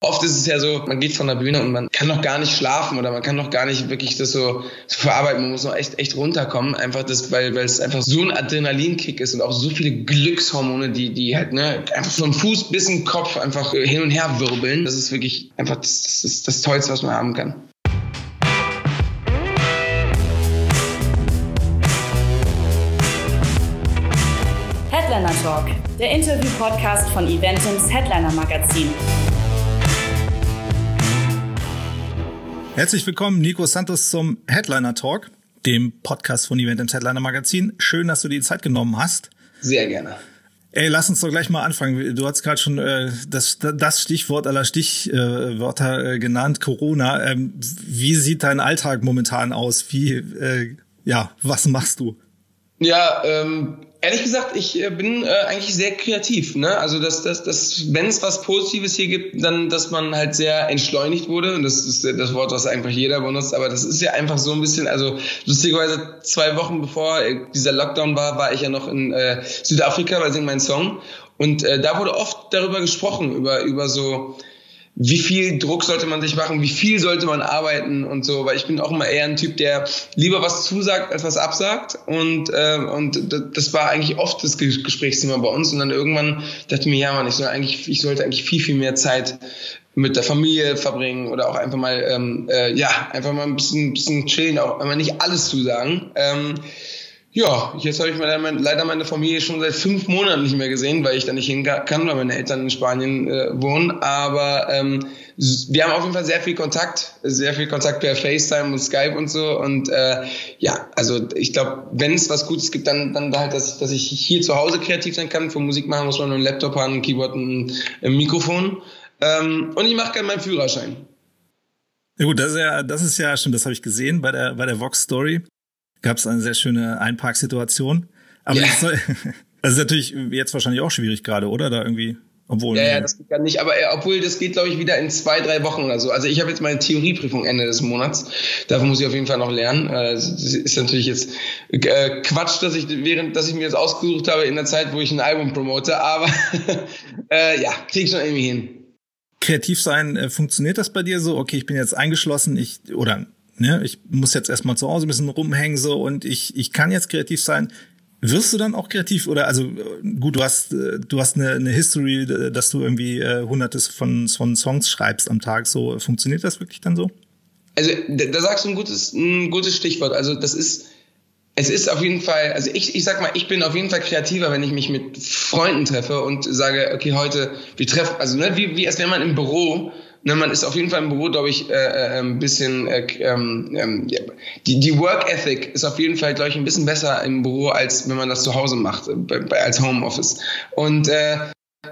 Oft ist es ja so, man geht von der Bühne und man kann noch gar nicht schlafen oder man kann noch gar nicht wirklich das so, so verarbeiten. Man muss noch echt, echt runterkommen, einfach das, weil, weil es einfach so ein Adrenalinkick ist und auch so viele Glückshormone, die, die halt, ne, einfach von Fuß bis den Kopf einfach hin und her wirbeln. Das ist wirklich einfach das, das, ist das Tollste, was man haben kann. Headliner Talk, der Interview-Podcast von Eventims Headliner Magazin. Herzlich willkommen, Nico Santos, zum Headliner Talk, dem Podcast von Eventims Headliner Magazin. Schön, dass du dir die Zeit genommen hast. Sehr gerne. Ey, lass uns doch gleich mal anfangen. Du hast gerade schon äh, das, das Stichwort aller Stichwörter äh, genannt, Corona. Ähm, wie sieht dein Alltag momentan aus? Wie, äh, ja, was machst du? Ja, ähm, ehrlich gesagt, ich äh, bin äh, eigentlich sehr kreativ. Ne? Also, dass, dass, dass wenn es was Positives hier gibt, dann, dass man halt sehr entschleunigt wurde. Und das ist das Wort, was einfach jeder benutzt. Aber das ist ja einfach so ein bisschen, also lustigerweise zwei Wochen bevor äh, dieser Lockdown war, war ich ja noch in äh, Südafrika, weil sie mein Song. Und äh, da wurde oft darüber gesprochen, über, über so wie viel Druck sollte man sich machen, wie viel sollte man arbeiten und so, weil ich bin auch immer eher ein Typ, der lieber was zusagt, als was absagt und, äh, und das war eigentlich oft das Gesprächsthema bei uns und dann irgendwann dachte ich mir, ja man, ich, soll eigentlich, ich sollte eigentlich viel, viel mehr Zeit mit der Familie verbringen oder auch einfach mal, ähm, äh, ja, einfach mal ein bisschen, bisschen chillen, auch wenn man nicht alles zusagen. Ähm, ja, jetzt habe ich leider meine Familie schon seit fünf Monaten nicht mehr gesehen, weil ich da nicht hin kann, weil meine Eltern in Spanien äh, wohnen. Aber ähm, wir haben auf jeden Fall sehr viel Kontakt, sehr viel Kontakt per FaceTime und Skype und so. Und äh, ja, also ich glaube, wenn es was Gutes gibt, dann, dann halt, dass ich, dass ich hier zu Hause kreativ sein kann. Für Musik machen muss man einen Laptop haben, ein Keyboard, ein, ein Mikrofon. Ähm, und ich mache gerne meinen Führerschein. Ja gut, das ist ja, das ist ja schon, das habe ich gesehen bei der bei der Vox Story gab es eine sehr schöne Einparksituation. Aber yeah. das, soll, das ist natürlich jetzt wahrscheinlich auch schwierig gerade, oder? Da irgendwie, obwohl. Ja, ja, das geht ja nicht. Aber äh, obwohl, das geht, glaube ich, wieder in zwei, drei Wochen oder so. Also ich habe jetzt meine Theorieprüfung Ende des Monats. Dafür muss ich auf jeden Fall noch lernen. Äh, ist natürlich jetzt äh, Quatsch, dass ich während, dass ich mir das ausgesucht habe in der Zeit, wo ich ein Album promote. Aber äh, ja, krieg ich schon irgendwie hin. Kreativ sein, äh, funktioniert das bei dir so? Okay, ich bin jetzt eingeschlossen, ich oder ne, ich muss jetzt erstmal zu Hause ein bisschen rumhängen so und ich, ich kann jetzt kreativ sein. Wirst du dann auch kreativ oder also gut, du hast du hast eine, eine History, dass du irgendwie äh, von, von Songs schreibst am Tag. So funktioniert das wirklich dann so? Also da, da sagst du ein gutes ein gutes Stichwort. Also das ist es ist auf jeden Fall, also ich, ich sag mal, ich bin auf jeden Fall kreativer, wenn ich mich mit Freunden treffe und sage, okay, heute, wir treffen, also ne, wie, wie als wäre man im Büro Ne, man ist auf jeden Fall im Büro, glaube ich, äh, äh, ein bisschen, äh, ähm, ähm, die, die Work Ethic ist auf jeden Fall, glaube ich, ein bisschen besser im Büro, als wenn man das zu Hause macht, äh, als Homeoffice. Und äh,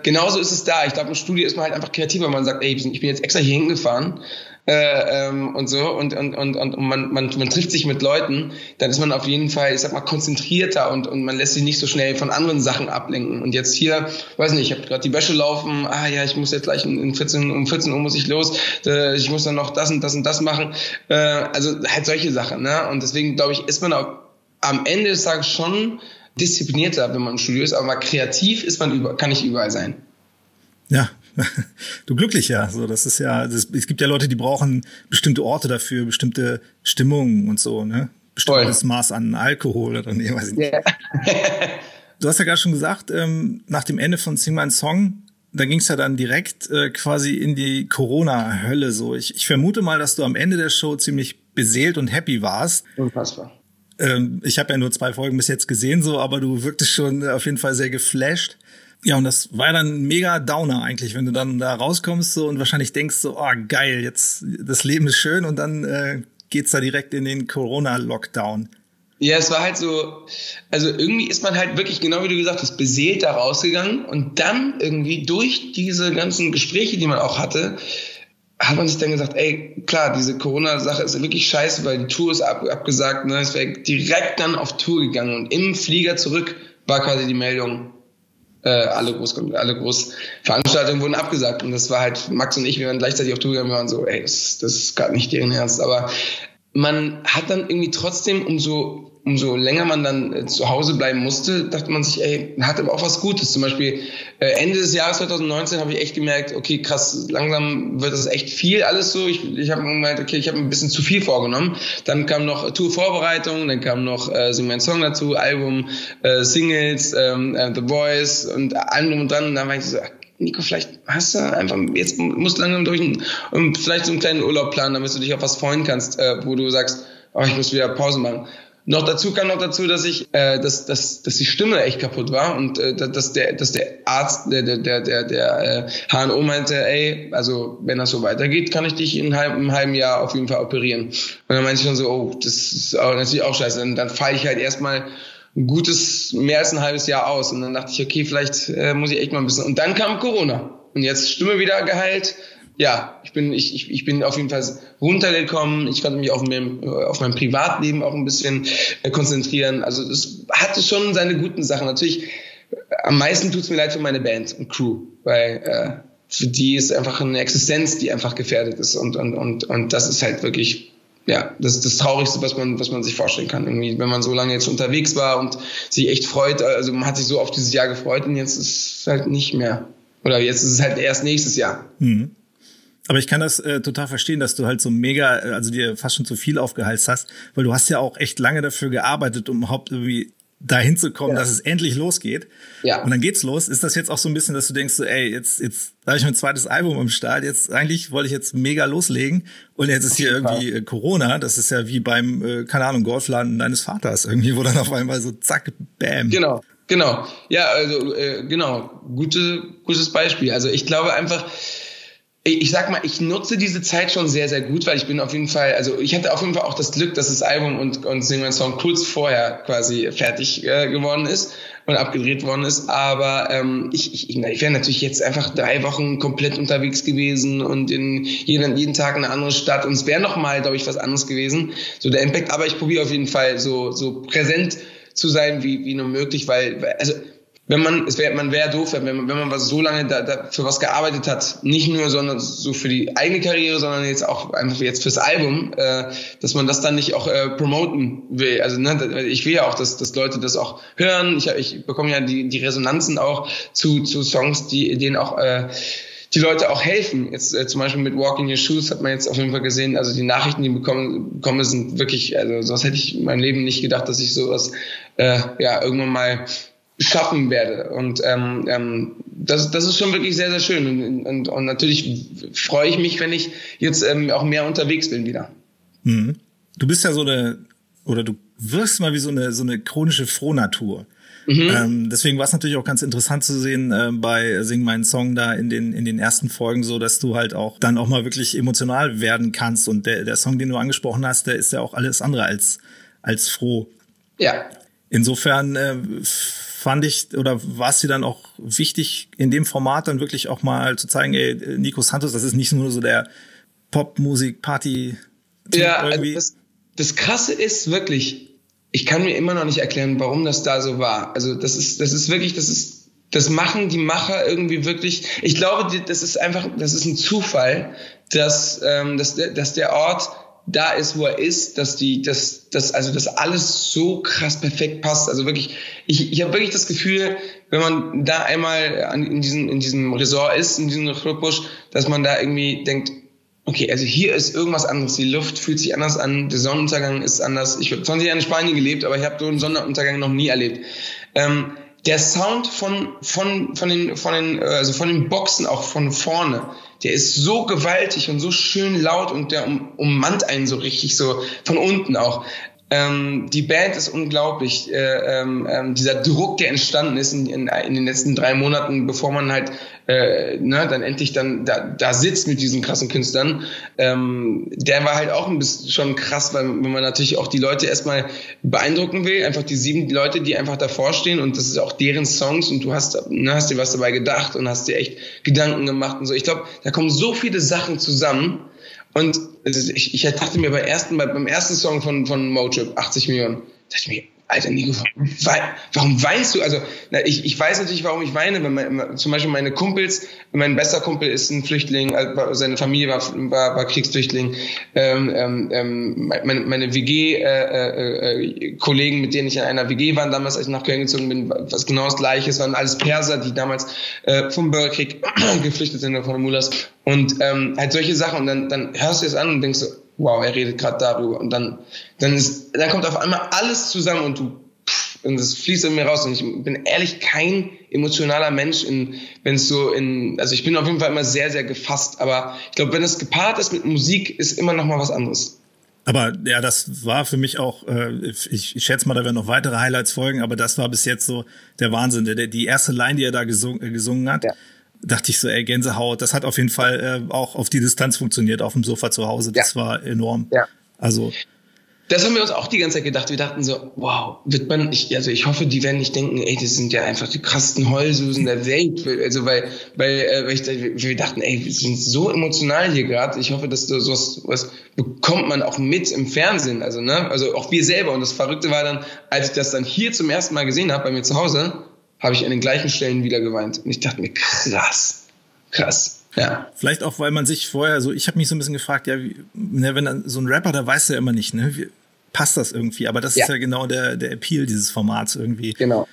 genauso ist es da. Ich glaube, im Studio ist man halt einfach kreativer. Man sagt, ey, ich bin jetzt extra hier hingefahren äh, ähm, und so und, und, und, und man, man, man trifft sich mit Leuten, dann ist man auf jeden Fall, ich sag mal, konzentrierter und, und man lässt sich nicht so schnell von anderen Sachen ablenken. Und jetzt hier, weiß nicht, ich habe gerade die Wäsche laufen, ah ja, ich muss jetzt gleich in 14, um 14 Uhr muss ich los, äh, ich muss dann noch das und das und das machen. Äh, also halt solche Sachen. Ne? Und deswegen glaube ich, ist man auch am Ende des Tages schon disziplinierter, wenn man im Studio ist, aber kreativ ist man über, kann nicht überall sein. Du glücklich ja. So, das ist ja, das, es gibt ja Leute, die brauchen bestimmte Orte dafür, bestimmte Stimmungen und so, ne? Bestimmtes Voll. Maß an Alkohol oder nee, weiß ich nicht. Yeah. du hast ja gerade schon gesagt, ähm, nach dem Ende von Sing My Song, da ging es ja dann direkt äh, quasi in die Corona-Hölle. So, ich, ich vermute mal, dass du am Ende der Show ziemlich beseelt und happy warst. Unfassbar. Ähm, ich habe ja nur zwei Folgen bis jetzt gesehen, so, aber du wirktest schon auf jeden Fall sehr geflasht. Ja, und das war dann mega Downer eigentlich, wenn du dann da rauskommst so und wahrscheinlich denkst so, oh geil, jetzt das Leben ist schön und dann äh, geht's da direkt in den Corona-Lockdown. Ja, es war halt so, also irgendwie ist man halt wirklich, genau wie du gesagt hast, beseelt da rausgegangen und dann irgendwie durch diese ganzen Gespräche, die man auch hatte, hat man sich dann gesagt, ey, klar, diese Corona-Sache ist wirklich scheiße, weil die Tour ist ab, abgesagt, ne? Es wäre direkt dann auf Tour gegangen und im Flieger zurück war quasi die Meldung, äh, alle, Groß, alle Großveranstaltungen wurden abgesagt. Und das war halt, Max und ich, wir waren gleichzeitig auf Tour gegangen, wir waren so, ey, das, das ist gerade nicht deren Ernst. Aber man hat dann irgendwie trotzdem, umso umso länger man dann äh, zu Hause bleiben musste, dachte man sich, ey, hat aber auch was Gutes. Zum Beispiel äh, Ende des Jahres 2019 habe ich echt gemerkt, okay, krass, langsam wird das echt viel alles so. Ich, ich habe gemerkt, okay, ich habe ein bisschen zu viel vorgenommen. Dann kam noch Tour-Vorbereitung, dann kam noch äh, Sing mein Song dazu, Album, äh, Singles, ähm, äh, The Voice und allem und dran. Und dann war ich so, Nico, vielleicht hast du einfach, jetzt musst du langsam durch und vielleicht so einen kleinen Urlaub planen, damit du dich auf was freuen kannst, äh, wo du sagst, oh, ich muss wieder Pause machen. Noch dazu kam noch dazu, dass ich, äh, dass, dass, dass die Stimme echt kaputt war und äh, dass der, dass der Arzt, der, der, der, der, der äh, HNO meinte, ey, also wenn das so weitergeht, kann ich dich in einem, einem halben Jahr auf jeden Fall operieren. Und dann meinte ich schon so, oh, das ist auch, natürlich auch scheiße. Und dann falle ich halt erstmal ein gutes, mehr als ein halbes Jahr aus. Und dann dachte ich, okay, vielleicht äh, muss ich echt mal ein bisschen. Und dann kam Corona. Und jetzt Stimme wieder geheilt, ja, ich bin, ich, ich, ich bin auf jeden Fall runtergekommen. Ich konnte mich auf, mein, auf mein Privatleben auch ein bisschen äh, konzentrieren. Also es hatte schon seine guten Sachen. Natürlich, am meisten tut es mir leid für meine Band und Crew, weil äh, für die ist einfach eine Existenz, die einfach gefährdet ist. Und, und, und, und das ist halt wirklich ja, das ist das Traurigste, was man, was man sich vorstellen kann. Irgendwie, wenn man so lange jetzt unterwegs war und sich echt freut, also man hat sich so auf dieses Jahr gefreut und jetzt ist es halt nicht mehr. Oder jetzt ist es halt erst nächstes Jahr. Mhm. Aber ich kann das äh, total verstehen, dass du halt so mega, äh, also dir fast schon zu viel aufgeheizt hast, weil du hast ja auch echt lange dafür gearbeitet, um überhaupt irgendwie dahin zu kommen, ja. dass es endlich losgeht. Ja. Und dann geht's los. Ist das jetzt auch so ein bisschen, dass du denkst, so, ey, jetzt, jetzt da habe ich mein zweites Album im Start. Jetzt eigentlich wollte ich jetzt mega loslegen und jetzt ist hier irgendwie äh, Corona. Das ist ja wie beim, äh, keine Ahnung, Golfladen deines Vaters irgendwie, wo dann auf einmal so zack, bam. Genau, genau. Ja, also äh, genau, gute, gutes Beispiel. Also ich glaube einfach ich sag mal, ich nutze diese Zeit schon sehr, sehr gut, weil ich bin auf jeden Fall, also ich hatte auf jeden Fall auch das Glück, dass das Album und, und Sing My Song kurz vorher quasi fertig äh, geworden ist und abgedreht worden ist. Aber ähm, ich, ich, ich wäre natürlich jetzt einfach drei Wochen komplett unterwegs gewesen und in jeden, jeden Tag eine andere Stadt und es wäre nochmal, glaube ich, was anderes gewesen, so der Impact. Aber ich probiere auf jeden Fall so, so präsent zu sein, wie, wie nur möglich, weil, also wenn man, es wäre, man wäre doof, wenn man, wenn man was so lange da, da für was gearbeitet hat, nicht nur, sondern so für die eigene Karriere, sondern jetzt auch einfach jetzt fürs Album, äh, dass man das dann nicht auch äh, promoten will. Also ne, ich will ja auch, dass, dass Leute das auch hören. Ich, ich bekomme ja die, die Resonanzen auch zu, zu Songs, die denen auch äh, die Leute auch helfen. Jetzt äh, zum Beispiel mit Walk in Your Shoes hat man jetzt auf jeden Fall gesehen. Also die Nachrichten, die bekommen, bekommen sind wirklich, also sonst hätte ich in meinem Leben nicht gedacht, dass ich sowas äh, ja irgendwann mal schaffen werde. Und ähm, ähm, das, das ist schon wirklich sehr, sehr schön. Und, und, und natürlich freue ich mich, wenn ich jetzt ähm, auch mehr unterwegs bin wieder. Mhm. Du bist ja so eine, oder du wirst mal wie so eine, so eine chronische Frohnatur. Mhm. Ähm, deswegen war es natürlich auch ganz interessant zu sehen äh, bei Sing meinen Song da in den in den ersten Folgen so, dass du halt auch dann auch mal wirklich emotional werden kannst und der der Song, den du angesprochen hast, der ist ja auch alles andere als als froh. Ja. Insofern äh, fand ich oder war es dir dann auch wichtig, in dem Format dann wirklich auch mal zu zeigen, ey, Nico Santos, das ist nicht nur so der Popmusik-Party. Ja, also irgendwie. Das, das Krasse ist wirklich, ich kann mir immer noch nicht erklären, warum das da so war. Also das ist, das ist wirklich, das ist, das machen die Macher irgendwie wirklich. Ich glaube, das ist einfach, das ist ein Zufall, dass, ähm, dass, dass der Ort da ist, wo er ist, dass die, dass, dass, also dass alles so krass perfekt passt. Also wirklich, ich, ich habe wirklich das Gefühl, wenn man da einmal an, in diesem, in diesem Resort ist, in diesem Chlobusch, dass man da irgendwie denkt, okay, also hier ist irgendwas anderes. Die Luft fühlt sich anders an, der Sonnenuntergang ist anders. Ich habe 20 Jahre in Spanien gelebt, aber ich habe so einen Sonnenuntergang noch nie erlebt. Ähm, der Sound von, von, von, den, von, den, also von den Boxen auch von vorne, der ist so gewaltig und so schön laut und der um, ummannt einen so richtig so von unten auch. Ähm, die Band ist unglaublich. Äh, ähm, ähm, dieser Druck, der entstanden ist in, in, in, den letzten drei Monaten, bevor man halt äh, ne, dann endlich dann da, da sitzt mit diesen krassen Künstlern, ähm, der war halt auch ein bisschen schon krass, weil wenn man natürlich auch die Leute erstmal beeindrucken will, einfach die sieben Leute, die einfach davor stehen und das ist auch deren Songs und du hast, ne, hast dir was dabei gedacht und hast dir echt Gedanken gemacht und so. Ich glaube, da kommen so viele Sachen zusammen und ich, ich dachte mir beim ersten, beim ersten Song von, von Motrip, 80 Millionen, dachte ich mir, Alter Nico, warum weinst du? Also ich, ich weiß natürlich, warum ich weine. Wenn mein, zum Beispiel meine Kumpels, mein bester Kumpel ist ein Flüchtling, also seine Familie war, war, war Kriegsflüchtling. Ähm, ähm, ähm meine, meine WG-Kollegen, äh, äh, mit denen ich in einer WG war damals, als ich nach Köln gezogen bin, was genau das Gleiche. Es waren alles Perser, die damals äh, vom Bürgerkrieg geflüchtet sind von den Mullahs. Und ähm, halt solche Sachen. Und dann, dann hörst du es an und denkst so, wow, er redet gerade darüber. Und dann, dann, ist, dann kommt auf einmal alles zusammen und du und es fließt in mir raus. Und ich bin ehrlich kein emotionaler Mensch, wenn es so in, also ich bin auf jeden Fall immer sehr, sehr gefasst. Aber ich glaube, wenn es gepaart ist mit Musik, ist immer noch mal was anderes. Aber ja, das war für mich auch, äh, ich, ich schätze mal, da werden noch weitere Highlights folgen, aber das war bis jetzt so der Wahnsinn. Der, die erste Line, die er da gesungen, äh, gesungen hat, ja. Dachte ich so, ey, Gänsehaut, das hat auf jeden Fall äh, auch auf die Distanz funktioniert, auf dem Sofa zu Hause. Das ja. war enorm. Ja. Also das haben wir uns auch die ganze Zeit gedacht. Wir dachten so, wow, wird man, ich, also ich hoffe, die werden nicht denken, ey, das sind ja einfach die krassesten Heulsusen der Welt. Also weil, weil, äh, weil ich, wir dachten, ey, wir sind so emotional hier gerade. Ich hoffe, dass du sowas was bekommt man auch mit im Fernsehen. Also, ne, also auch wir selber. Und das Verrückte war dann, als ich das dann hier zum ersten Mal gesehen habe, bei mir zu Hause, habe ich an den gleichen Stellen wieder geweint. Und ich dachte mir, krass, krass. Ja. Vielleicht auch, weil man sich vorher so, ich habe mich so ein bisschen gefragt, ja, wie, ne, wenn dann so ein Rapper, da weiß er immer nicht, ne, wie, passt das irgendwie, aber das ja. ist ja genau der, der Appeal dieses Formats irgendwie. Genau.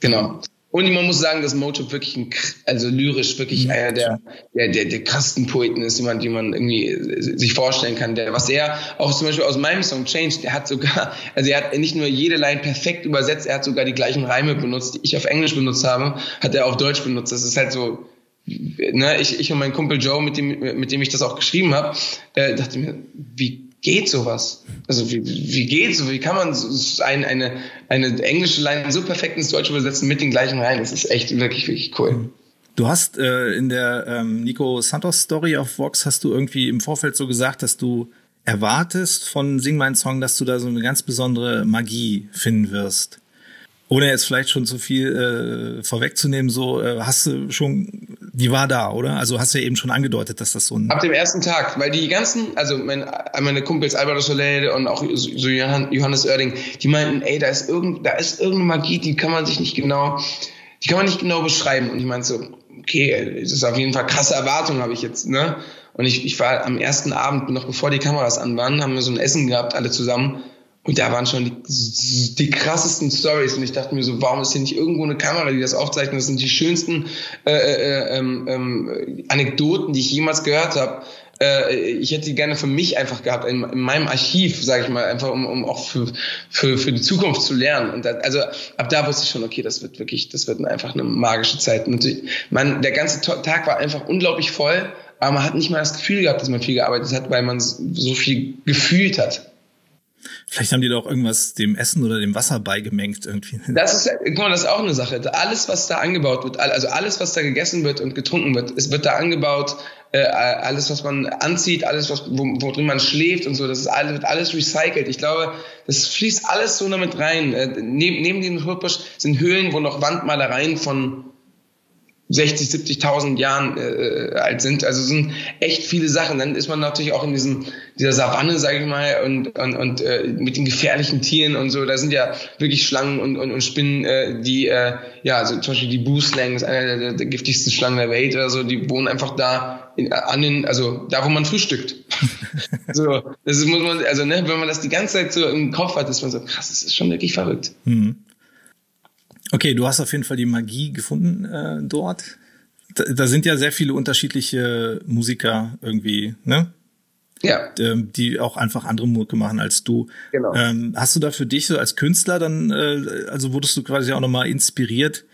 Genau. Und man muss sagen, dass Mojo wirklich ein, also lyrisch wirklich mhm. einer der, der, der, der krassesten Poeten ist, jemand, den man irgendwie sich vorstellen kann. Der, was er auch zum Beispiel aus meinem Song Change, der hat sogar, also er hat nicht nur jede Line perfekt übersetzt, er hat sogar die gleichen Reime benutzt, die ich auf Englisch benutzt habe, hat er auf Deutsch benutzt. Das ist halt so, ne, ich, ich und mein Kumpel Joe, mit dem, mit dem ich das auch geschrieben habe, äh, dachte mir, wie geht sowas? Also wie, wie geht so? Wie kann man so ein, eine, eine englische Line so perfekt ins Deutsche übersetzen mit den gleichen Reihen? Das ist echt wirklich, wirklich cool. Du hast äh, in der ähm, Nico Santos Story auf Vox hast du irgendwie im Vorfeld so gesagt, dass du erwartest von Sing mein Song, dass du da so eine ganz besondere Magie finden wirst ohne jetzt vielleicht schon zu viel äh, vorwegzunehmen, so äh, hast du schon, die war da, oder? Also hast du ja eben schon angedeutet, dass das so ein... Ab dem ersten Tag, weil die ganzen, also mein, meine Kumpels Alberto Soleil und auch so Johannes Oerding, die meinten, ey, da ist, irgend, da ist irgendeine Magie, die kann man sich nicht genau, die kann man nicht genau beschreiben. Und ich meinte so, okay, das ist auf jeden Fall krasse Erwartung, habe ich jetzt, ne? Und ich, ich war am ersten Abend, noch bevor die Kameras an waren, haben wir so ein Essen gehabt, alle zusammen. Und da waren schon die, die krassesten Stories und ich dachte mir so, warum ist hier nicht irgendwo eine Kamera, die das aufzeichnet? Das sind die schönsten äh, äh, ähm, ähm, Anekdoten, die ich jemals gehört habe. Äh, ich hätte die gerne für mich einfach gehabt, in, in meinem Archiv, sage ich mal, einfach um, um auch für, für, für die Zukunft zu lernen. Und da, also ab da wusste ich schon, okay, das wird wirklich, das wird einfach eine magische Zeit. Und man, der ganze Tag war einfach unglaublich voll, aber man hat nicht mal das Gefühl gehabt, dass man viel gearbeitet hat, weil man so viel gefühlt hat. Vielleicht haben die doch irgendwas dem Essen oder dem Wasser beigemengt irgendwie. Das ist, guck mal, das ist auch eine Sache. Alles, was da angebaut wird, also alles, was da gegessen wird und getrunken wird, es wird da angebaut. Äh, alles, was man anzieht, alles, was, wo, man schläft und so, das ist alles, wird alles recycelt. Ich glaube, das fließt alles so damit rein. Äh, neben, neben dem Hochbusch sind Höhlen, wo noch Wandmalereien von 60, 70.000 Jahren äh, alt sind. Also sind echt viele Sachen. Dann ist man natürlich auch in diesem dieser Savanne, sage ich mal, und und, und äh, mit den gefährlichen Tieren und so. Da sind ja wirklich Schlangen und und, und Spinnen, äh, die äh, ja, also zum Beispiel die Booslang ist einer der, der giftigsten Schlangen der Welt oder so. Die wohnen einfach da in, an den, also da, wo man frühstückt. so, das ist, muss man, also ne, wenn man das die ganze Zeit so im Kopf hat, ist man so krass. Das ist schon wirklich verrückt. Mhm. Okay, du hast auf jeden Fall die Magie gefunden äh, dort. Da, da sind ja sehr viele unterschiedliche Musiker irgendwie, ne? Ja. Ähm, die auch einfach andere Mucke machen als du. Genau. Ähm, hast du da für dich so als Künstler dann, äh, also wurdest du quasi auch nochmal inspiriert,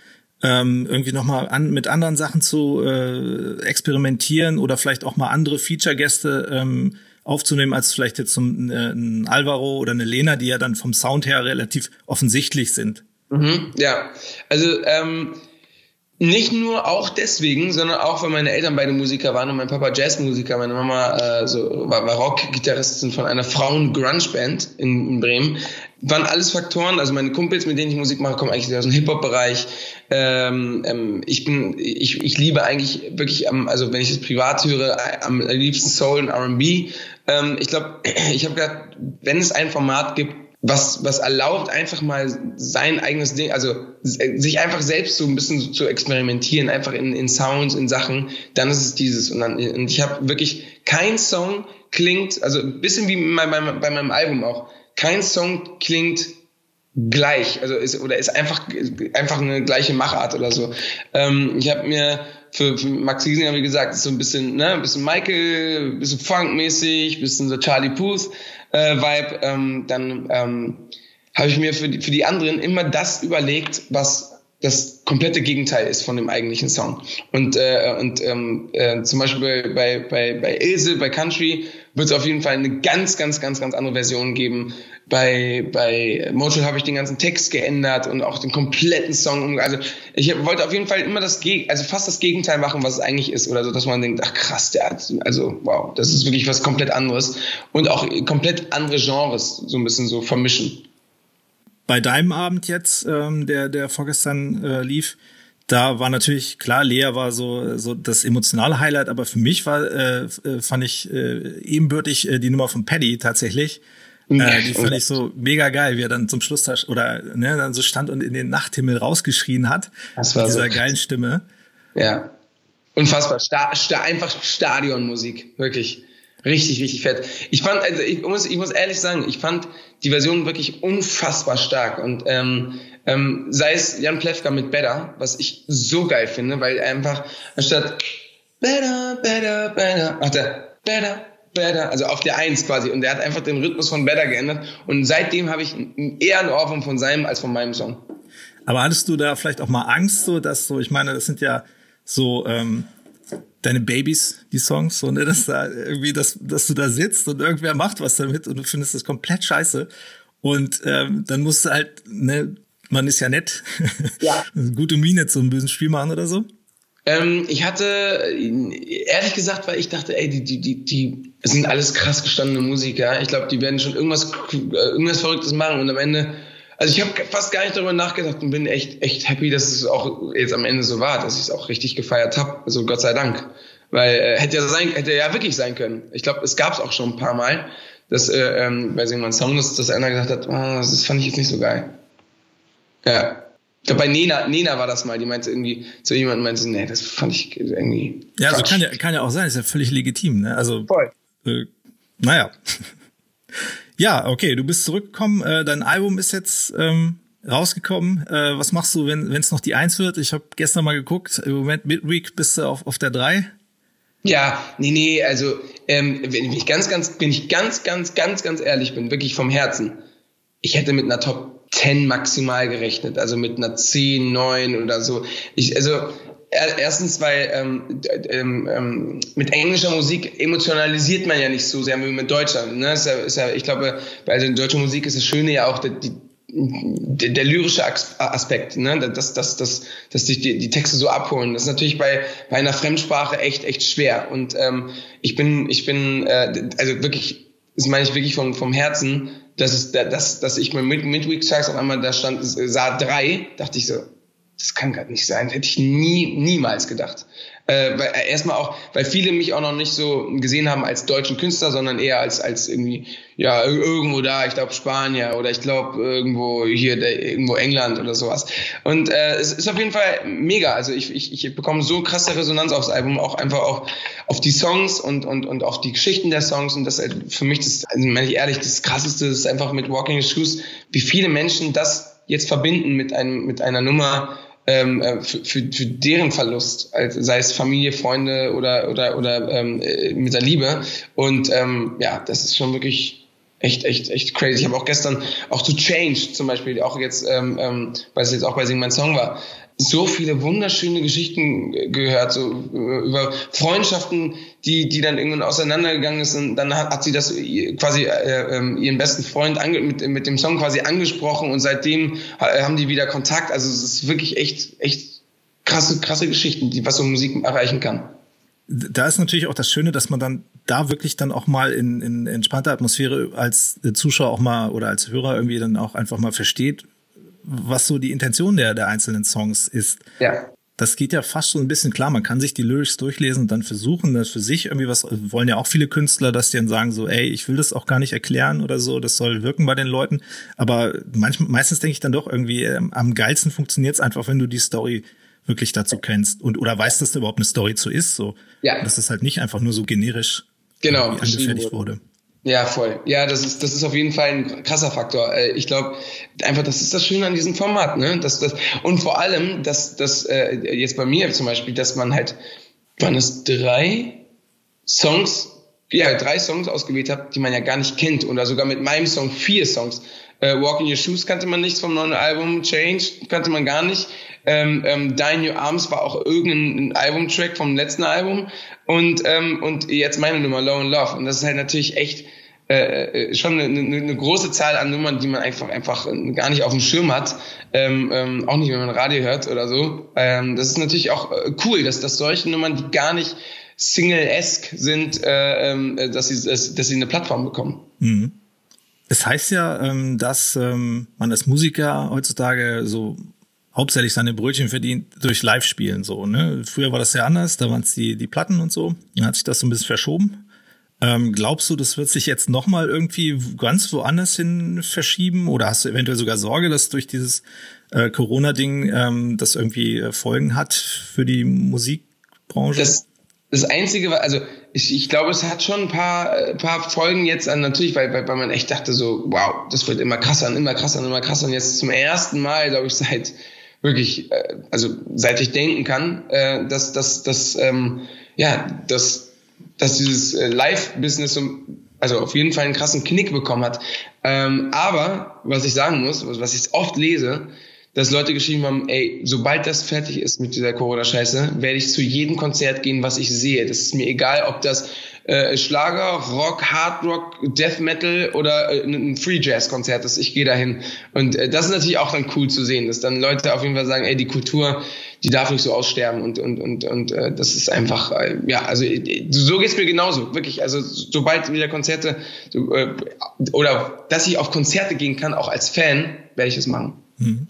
ähm, irgendwie nochmal an, mit anderen Sachen zu äh, experimentieren oder vielleicht auch mal andere Feature-Gäste ähm, aufzunehmen, als vielleicht jetzt zum, äh, ein Alvaro oder eine Lena, die ja dann vom Sound her relativ offensichtlich sind. Mhm, ja, also ähm, nicht nur auch deswegen, sondern auch, weil meine Eltern beide Musiker waren und mein Papa Jazzmusiker, meine Mama äh, so, war, war Rockgitarristin von einer Frauen-Grunge-Band in, in, Bremen. Waren alles Faktoren, also meine Kumpels, mit denen ich Musik mache, kommen eigentlich aus dem Hip-Hop-Bereich. Ähm, ähm, ich bin, ich, ich liebe eigentlich wirklich, am, also wenn ich es privat höre, am liebsten Soul und R&B. Ähm, ich glaube, ich habe gedacht, wenn es ein Format gibt, was, was erlaubt, einfach mal sein eigenes Ding, also sich einfach selbst so ein bisschen zu experimentieren, einfach in, in Sounds, in Sachen, dann ist es dieses. Und, dann, und ich habe wirklich, kein Song klingt, also ein bisschen wie bei, bei, bei meinem Album auch, kein Song klingt gleich, also ist, oder ist einfach, einfach eine gleiche Machart oder so. Ähm, ich habe mir für, für Max Giesinger, wie gesagt, ist so ein bisschen, ne, ein bisschen Michael, ein bisschen Funk-mäßig, ein bisschen so Charlie Puth äh, Vibe. Ähm, dann ähm, habe ich mir für die, für die anderen immer das überlegt, was das komplette Gegenteil ist von dem eigentlichen Song. Und, äh, und ähm, äh, zum Beispiel bei, bei, bei Ilse, bei Country, wird es auf jeden Fall eine ganz, ganz, ganz, ganz andere Version geben. Bei, bei Motel habe ich den ganzen Text geändert und auch den kompletten Song. Also ich wollte auf jeden Fall immer das Geg also fast das Gegenteil machen, was es eigentlich ist. Oder so, dass man denkt, ach krass, der hat, also wow, das ist wirklich was komplett anderes. Und auch komplett andere Genres so ein bisschen so vermischen bei deinem Abend jetzt, ähm, der, der vorgestern äh, lief, da war natürlich klar, Lea war so so das emotionale Highlight, aber für mich war äh, äh fand ich äh, ebenbürtig äh, die Nummer von Paddy tatsächlich. Äh, die fand ich so mega geil, wie er dann zum Schluss oder ne, dann so stand und in den Nachthimmel rausgeschrien hat. Das war mit dieser so geilen Stimme. Ja. Unfassbar. Sta sta einfach Stadionmusik, wirklich. Richtig, richtig fett. Ich fand, also ich muss, ich muss ehrlich sagen, ich fand die Version wirklich unfassbar stark. Und ähm, ähm, sei es Jan Plewka mit Better, was ich so geil finde, weil er einfach anstatt Better, Better, Better, macht er Better, Better, also auf der Eins quasi. Und er hat einfach den Rhythmus von Better geändert. Und seitdem habe ich eher einen Ohrwurm von seinem als von meinem Song. Aber hattest du da vielleicht auch mal Angst, so dass so, ich meine, das sind ja so ähm, deine Babys, die Songs, so, ne, dass da irgendwie, dass, dass du da sitzt und irgendwer macht was damit und du findest das komplett scheiße. Und ähm, dann musst du halt, ne, man ist ja nett, ja. eine gute Miene zum bösen Spiel machen oder so. Ähm, ich hatte, ehrlich gesagt, weil ich dachte, ey, die, die, die, die sind alles krass gestandene Musiker. Ich glaube, die werden schon irgendwas, irgendwas Verrücktes machen und am Ende also ich habe fast gar nicht darüber nachgedacht und bin echt, echt happy, dass es auch jetzt am Ende so war, dass ich es auch richtig gefeiert habe. Also Gott sei Dank. Weil äh, hätte ja sein, hätte ja wirklich sein können. Ich glaube, es gab es auch schon ein paar Mal, dass äh, ähm, bei irgendwann Song, dass, dass einer gesagt hat, oh, das fand ich jetzt nicht so geil. Ja. Ich glaube, bei Nena, Nena war das mal, die meinte irgendwie zu jemandem, meinte, nee, das fand ich irgendwie. Ja, also kann ja, kann ja auch sein, ist ja völlig legitim, ne? Also. Voll. Äh, naja. Ja, okay, du bist zurückgekommen. Äh, dein Album ist jetzt ähm, rausgekommen. Äh, was machst du, wenn es noch die Eins wird? Ich habe gestern mal geguckt. Im Moment Midweek bist du auf, auf der Drei. Ja, nee, nee, also ähm, wenn ich ganz, ganz, bin ich ganz, ganz, ganz, ganz ehrlich bin, wirklich vom Herzen. Ich hätte mit einer Top 10 maximal gerechnet, also mit einer 10, 9 oder so. Ich, also erstens, weil ähm, ähm, ähm, mit englischer Musik emotionalisiert man ja nicht so sehr wie mit deutscher. Ne? Ist ja, ist ja, ich glaube, bei also deutscher Musik ist das Schöne ja auch die, der, der lyrische Aspekt, ne? dass, dass, dass, dass dich die, die Texte so abholen. Das ist natürlich bei, bei einer Fremdsprache echt, echt schwer. Und ähm, ich bin, ich bin, äh, also wirklich, das meine ich wirklich vom, vom Herzen, dass, es, dass, dass ich mit Midweek Charts auf einmal da stand, sah drei, dachte ich so, das kann gerade nicht sein. Hätte ich nie, niemals gedacht. Äh, weil, äh, erstmal auch, weil viele mich auch noch nicht so gesehen haben als deutschen Künstler, sondern eher als, als irgendwie, ja, irgendwo da, ich glaube Spanier oder ich glaube irgendwo hier, der, irgendwo England oder sowas. Und äh, es ist auf jeden Fall mega. Also ich, ich, ich bekomme so krasse Resonanz aufs Album, auch einfach auch auf die Songs und, und, und auf die Geschichten der Songs. Und das ist für mich, das, also meine ich ehrlich, das krasseste ist einfach mit Walking Shoes, wie viele Menschen das jetzt verbinden mit einem, mit einer Nummer, ähm, äh, für, für, für deren Verlust, also sei es Familie, Freunde oder oder oder ähm, äh, mit der Liebe. Und ähm, ja, das ist schon wirklich echt, echt, echt crazy. Ich habe auch gestern auch zu Change zum Beispiel, auch jetzt, ähm, ähm, weil es jetzt auch bei Sing mein Song war, so viele wunderschöne Geschichten gehört, so äh, über Freundschaften, die, die dann irgendwann auseinandergegangen sind. Dann hat, hat sie das quasi äh, ähm, ihren besten Freund ange mit, mit dem Song quasi angesprochen und seitdem haben die wieder Kontakt. Also es ist wirklich echt, echt krasse, krasse Geschichten, die was so Musik erreichen kann. Da ist natürlich auch das Schöne, dass man dann da wirklich dann auch mal in, in entspannter Atmosphäre als Zuschauer auch mal oder als Hörer irgendwie dann auch einfach mal versteht, was so die Intention der, der einzelnen Songs ist. Ja. das geht ja fast so ein bisschen klar. Man kann sich die Lyrics durchlesen und dann versuchen, das für sich irgendwie was, wollen ja auch viele Künstler, dass die dann sagen so, ey, ich will das auch gar nicht erklären oder so, das soll wirken bei den Leuten. Aber manchmal, meistens denke ich dann doch irgendwie, ähm, am geilsten funktioniert es einfach, wenn du die Story wirklich dazu kennst und oder weißt, dass da überhaupt eine Story zu ist, so. Ja. Dass es halt nicht einfach nur so generisch genau, angefertigt wurde. Ja, voll. Ja, das ist, das ist auf jeden Fall ein krasser Faktor. Äh, ich glaube, einfach, das ist das Schöne an diesem Format, ne? Das, das, und vor allem, dass, dass äh, jetzt bei mir zum Beispiel, dass man halt, waren es drei Songs, ja, drei Songs ausgewählt hat, die man ja gar nicht kennt. Oder sogar mit meinem Song vier Songs. Äh, Walk in Your Shoes kannte man nicht vom neuen Album, Change kannte man gar nicht. Ähm, ähm, Die Your Arms war auch irgendein Albumtrack vom letzten Album und ähm, und jetzt meine Nummer Low and Love und das ist halt natürlich echt äh, äh, schon eine, eine, eine große Zahl an Nummern, die man einfach einfach gar nicht auf dem Schirm hat, ähm, ähm, auch nicht, wenn man Radio hört oder so. Ähm, das ist natürlich auch äh, cool, dass, dass solche Nummern, die gar nicht Single-esque sind, äh, ähm, dass, sie, dass, dass sie eine Plattform bekommen. Mhm. Es heißt ja, ähm, dass ähm, man als Musiker heutzutage so hauptsächlich seine Brötchen verdient durch Live-Spielen so. Ne? Früher war das ja anders, da waren es die, die Platten und so. Dann hat sich das so ein bisschen verschoben. Ähm, glaubst du, das wird sich jetzt nochmal irgendwie ganz woanders hin verschieben? Oder hast du eventuell sogar Sorge, dass durch dieses äh, Corona-Ding ähm, das irgendwie äh, Folgen hat für die Musikbranche? Das, das Einzige, also ich, ich glaube, es hat schon ein paar, äh, paar Folgen jetzt an, natürlich, weil, weil, weil man echt dachte so, wow, das wird immer krasser und immer krasser und immer krasser. Und jetzt zum ersten Mal, glaube ich, seit wirklich, äh, also seit ich denken kann, äh, dass, dass, dass ähm, ja, dass, dass dieses äh, Live-Business also auf jeden Fall einen krassen Knick bekommen hat. Ähm, aber was ich sagen muss, was ich oft lese, dass Leute geschrieben haben, ey, sobald das fertig ist mit dieser Corona-Scheiße, werde ich zu jedem Konzert gehen, was ich sehe. Das ist mir egal, ob das äh, Schlager, Rock, Hard Rock, Death Metal oder äh, ein Free Jazz Konzert ist. Ich gehe dahin. Und äh, das ist natürlich auch dann cool zu sehen, dass dann Leute auf jeden Fall sagen, ey, die Kultur, die darf nicht so aussterben und und und und äh, das ist einfach äh, ja also äh, so geht's mir genauso wirklich also sobald wieder Konzerte so, äh, oder dass ich auf Konzerte gehen kann auch als Fan werde ich es machen. Mhm.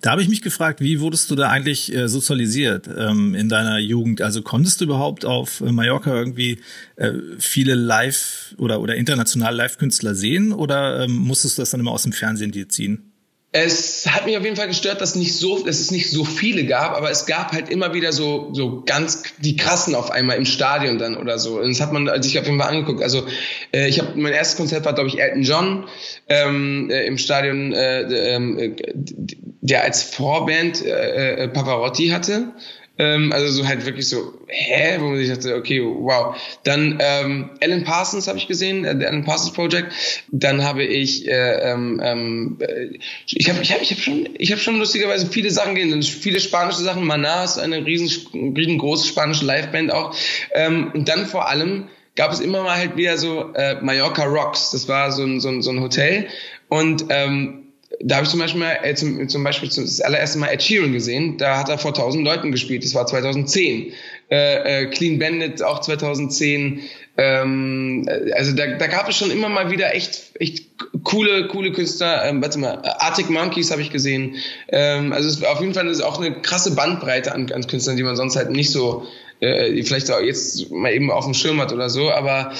Da habe ich mich gefragt, wie wurdest du da eigentlich äh, sozialisiert ähm, in deiner Jugend? Also konntest du überhaupt auf äh, Mallorca irgendwie äh, viele Live- oder, oder internationale Live-Künstler sehen oder ähm, musstest du das dann immer aus dem Fernsehen dir ziehen? Es hat mich auf jeden Fall gestört, dass nicht so, dass es nicht so viele gab, aber es gab halt immer wieder so, so ganz die krassen auf einmal im Stadion dann oder so. Und das hat man sich auf jeden Fall angeguckt. Also äh, ich habe mein erstes Konzert war glaube ich Elton John ähm, äh, im Stadion, äh, äh, der als Vorband äh, äh, Pavarotti hatte. Ähm, also so halt wirklich so, hä? Wo man sich dachte, okay, wow. Dann ähm, Alan Parsons habe ich gesehen, äh, der Alan Parsons Project. Dann habe ich, äh, ähm, ähm, äh, ich habe ich hab, ich hab schon, ich habe schon lustigerweise viele Sachen gesehen, viele spanische Sachen. Maná ist eine riesen, riesengroße spanische Liveband auch. Ähm, und dann vor allem gab es immer mal halt wieder so äh, Mallorca Rocks. Das war so ein, so ein, so ein Hotel. Und ähm, da habe ich zum Beispiel, mal, äh, zum, zum Beispiel das allererste Mal Ed Sheeran gesehen. Da hat er vor 1000 Leuten gespielt. Das war 2010. Äh, äh, Clean Bandit auch 2010. Ähm, äh, also da, da gab es schon immer mal wieder echt, echt coole, coole Künstler. Ähm, warte mal, Arctic Monkeys habe ich gesehen. Ähm, also es, auf jeden Fall ist auch eine krasse Bandbreite an, an Künstlern, die man sonst halt nicht so äh, vielleicht auch jetzt mal eben auf dem Schirm hat oder so. Aber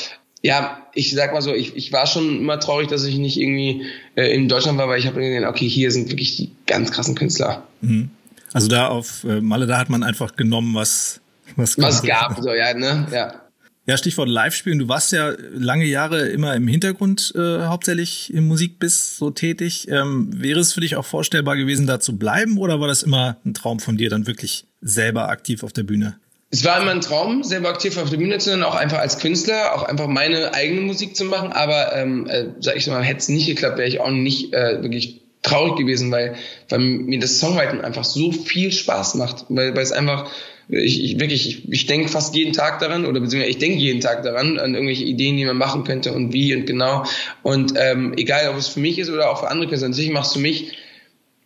ja, ich sag mal so, ich, ich war schon immer traurig, dass ich nicht irgendwie äh, in Deutschland war, weil ich habe gesehen, okay, hier sind wirklich die ganz krassen Künstler. Mhm. Also da auf äh, Malle, da hat man einfach genommen, was was, was gab, so ja, ne, ja. Ja, Stichwort Live-Spielen. Du warst ja lange Jahre immer im Hintergrund äh, hauptsächlich im Musikbiss so tätig. Ähm, wäre es für dich auch vorstellbar gewesen, da zu bleiben oder war das immer ein Traum von dir, dann wirklich selber aktiv auf der Bühne? Es war immer ein Traum, selber aktiv auf der Bühne zu sein, auch einfach als Künstler, auch einfach meine eigene Musik zu machen. Aber ähm, äh, sag ich mal, hätte es nicht geklappt, wäre ich auch nicht äh, wirklich traurig gewesen, weil, weil mir das Songwriting einfach so viel Spaß macht, weil, weil es einfach ich, ich wirklich, ich, ich denke fast jeden Tag daran oder beziehungsweise ich denke jeden Tag daran an irgendwelche Ideen, die man machen könnte und wie und genau und ähm, egal, ob es für mich ist oder auch für andere Künstler, natürlich macht es für mich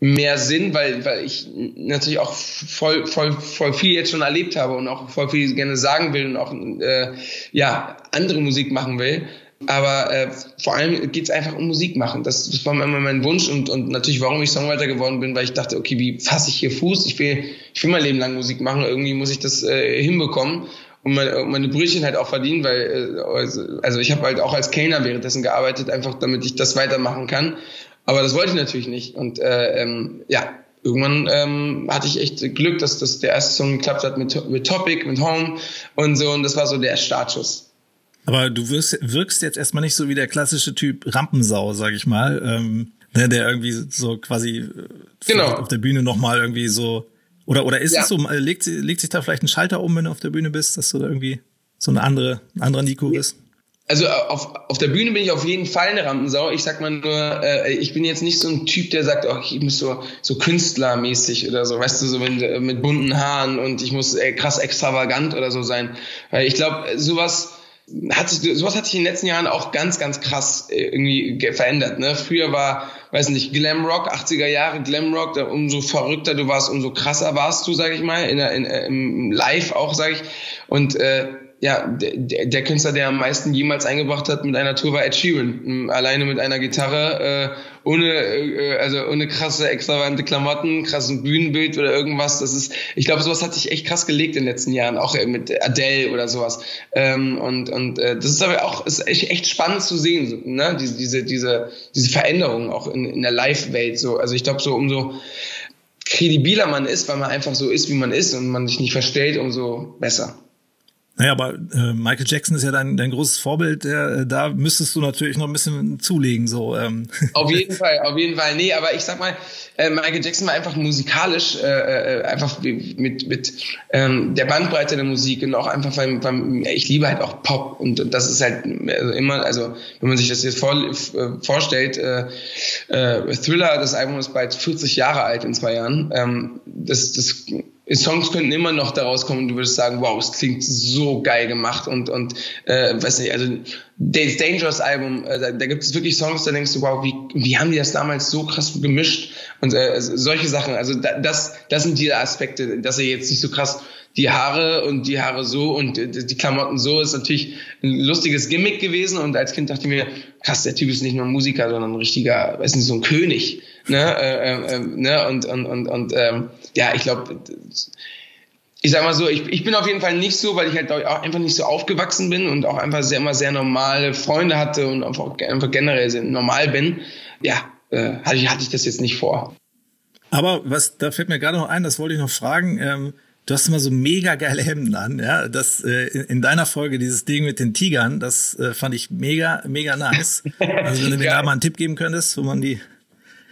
mehr Sinn, weil, weil ich natürlich auch voll, voll, voll viel jetzt schon erlebt habe und auch voll viel gerne sagen will und auch äh, ja andere Musik machen will. Aber äh, vor allem geht es einfach um Musik machen. Das, das war immer mein Wunsch und, und natürlich, warum ich Songwriter geworden bin, weil ich dachte, okay, wie fasse ich hier Fuß? Ich will, ich will mein Leben lang Musik machen, irgendwie muss ich das äh, hinbekommen und meine, meine Brötchen halt auch verdienen, weil äh, also ich habe halt auch als Kellner währenddessen gearbeitet, einfach damit ich das weitermachen kann. Aber das wollte ich natürlich nicht. Und äh, ähm, ja, irgendwann ähm, hatte ich echt Glück, dass, dass der erste Song geklappt hat mit, mit Topic, mit Home und so. Und das war so der Startschuss. Aber du wirkst, wirkst jetzt erstmal nicht so wie der klassische Typ Rampensau, sag ich mal, ähm, ne, der irgendwie so quasi äh, genau. auf der Bühne nochmal irgendwie so oder, oder ist ja. es so, äh, legt, legt sich da vielleicht ein Schalter um, wenn du auf der Bühne bist, dass du da irgendwie so eine andere, ein anderer Nico bist? Also auf, auf der Bühne bin ich auf jeden Fall eine Rampensau. Ich sag mal nur, äh, ich bin jetzt nicht so ein Typ, der sagt, oh, ich muss so, so künstlermäßig oder so, weißt du, so mit, mit bunten Haaren und ich muss äh, krass extravagant oder so sein. Weil ich glaube, sowas hat sich, sowas hat sich in den letzten Jahren auch ganz, ganz krass äh, irgendwie verändert. Ne? Früher war, weiß nicht, Glamrock, 80er Jahre Glamrock, umso verrückter du warst, umso krasser warst du, sag ich mal, in, in, im Live auch, sag ich. Und äh, ja, der, der Künstler, der am meisten jemals eingebracht hat mit einer Tour war Ed Sheeran. Alleine mit einer Gitarre, äh, ohne, äh, also ohne krasse, extravagante Klamotten, krassen Bühnenbild oder irgendwas. Das ist, ich glaube, sowas hat sich echt krass gelegt in den letzten Jahren, auch äh, mit Adele oder sowas. Ähm, und und äh, das ist aber auch ist echt spannend zu sehen, ne? diese, diese, diese, diese Veränderung auch in, in der Live-Welt. So. Also ich glaube, so umso kredibiler man ist, weil man einfach so ist, wie man ist und man sich nicht verstellt, umso besser. Naja, aber äh, Michael Jackson ist ja dein, dein großes Vorbild. Äh, da müsstest du natürlich noch ein bisschen zulegen. So, ähm. Auf jeden Fall, auf jeden Fall. Nee, aber ich sag mal, äh, Michael Jackson war einfach musikalisch, äh, äh einfach mit, mit ähm, der Bandbreite der Musik und auch einfach, weil, weil ich liebe halt auch Pop und, und das ist halt also immer, also wenn man sich das jetzt vor, äh, vorstellt, äh, äh, Thriller, das Album ist bald 40 Jahre alt in zwei Jahren. Ähm, das, das Songs könnten immer noch daraus kommen und du würdest sagen, wow, es klingt so geil gemacht und und äh, weiß nicht, also das Dangerous Album, äh, da, da gibt es wirklich Songs, da denkst du, wow, wie, wie haben die das damals so krass gemischt und äh, solche Sachen. Also da, das das sind die Aspekte, dass er jetzt nicht so krass die Haare und die Haare so und die Klamotten so ist natürlich ein lustiges Gimmick gewesen und als Kind dachte ich mir, krass, der Typ ist nicht nur ein Musiker, sondern ein richtiger, weiß nicht, so ein König. Ne? Äh, äh, äh, ne? Und, und, und, und ähm, ja, ich glaube, ich sag mal so, ich, ich bin auf jeden Fall nicht so, weil ich halt auch einfach nicht so aufgewachsen bin und auch einfach sehr, immer sehr normale Freunde hatte und einfach, einfach generell sehr normal bin. Ja, äh, hatte, ich, hatte ich das jetzt nicht vor. Aber was, da fällt mir gerade noch ein, das wollte ich noch fragen. Ähm, du hast immer so mega geile Hemden an, ja. Das äh, in, in deiner Folge, dieses Ding mit den Tigern, das äh, fand ich mega, mega nice. Also wenn du mir da mal einen Tipp geben könntest, wo man die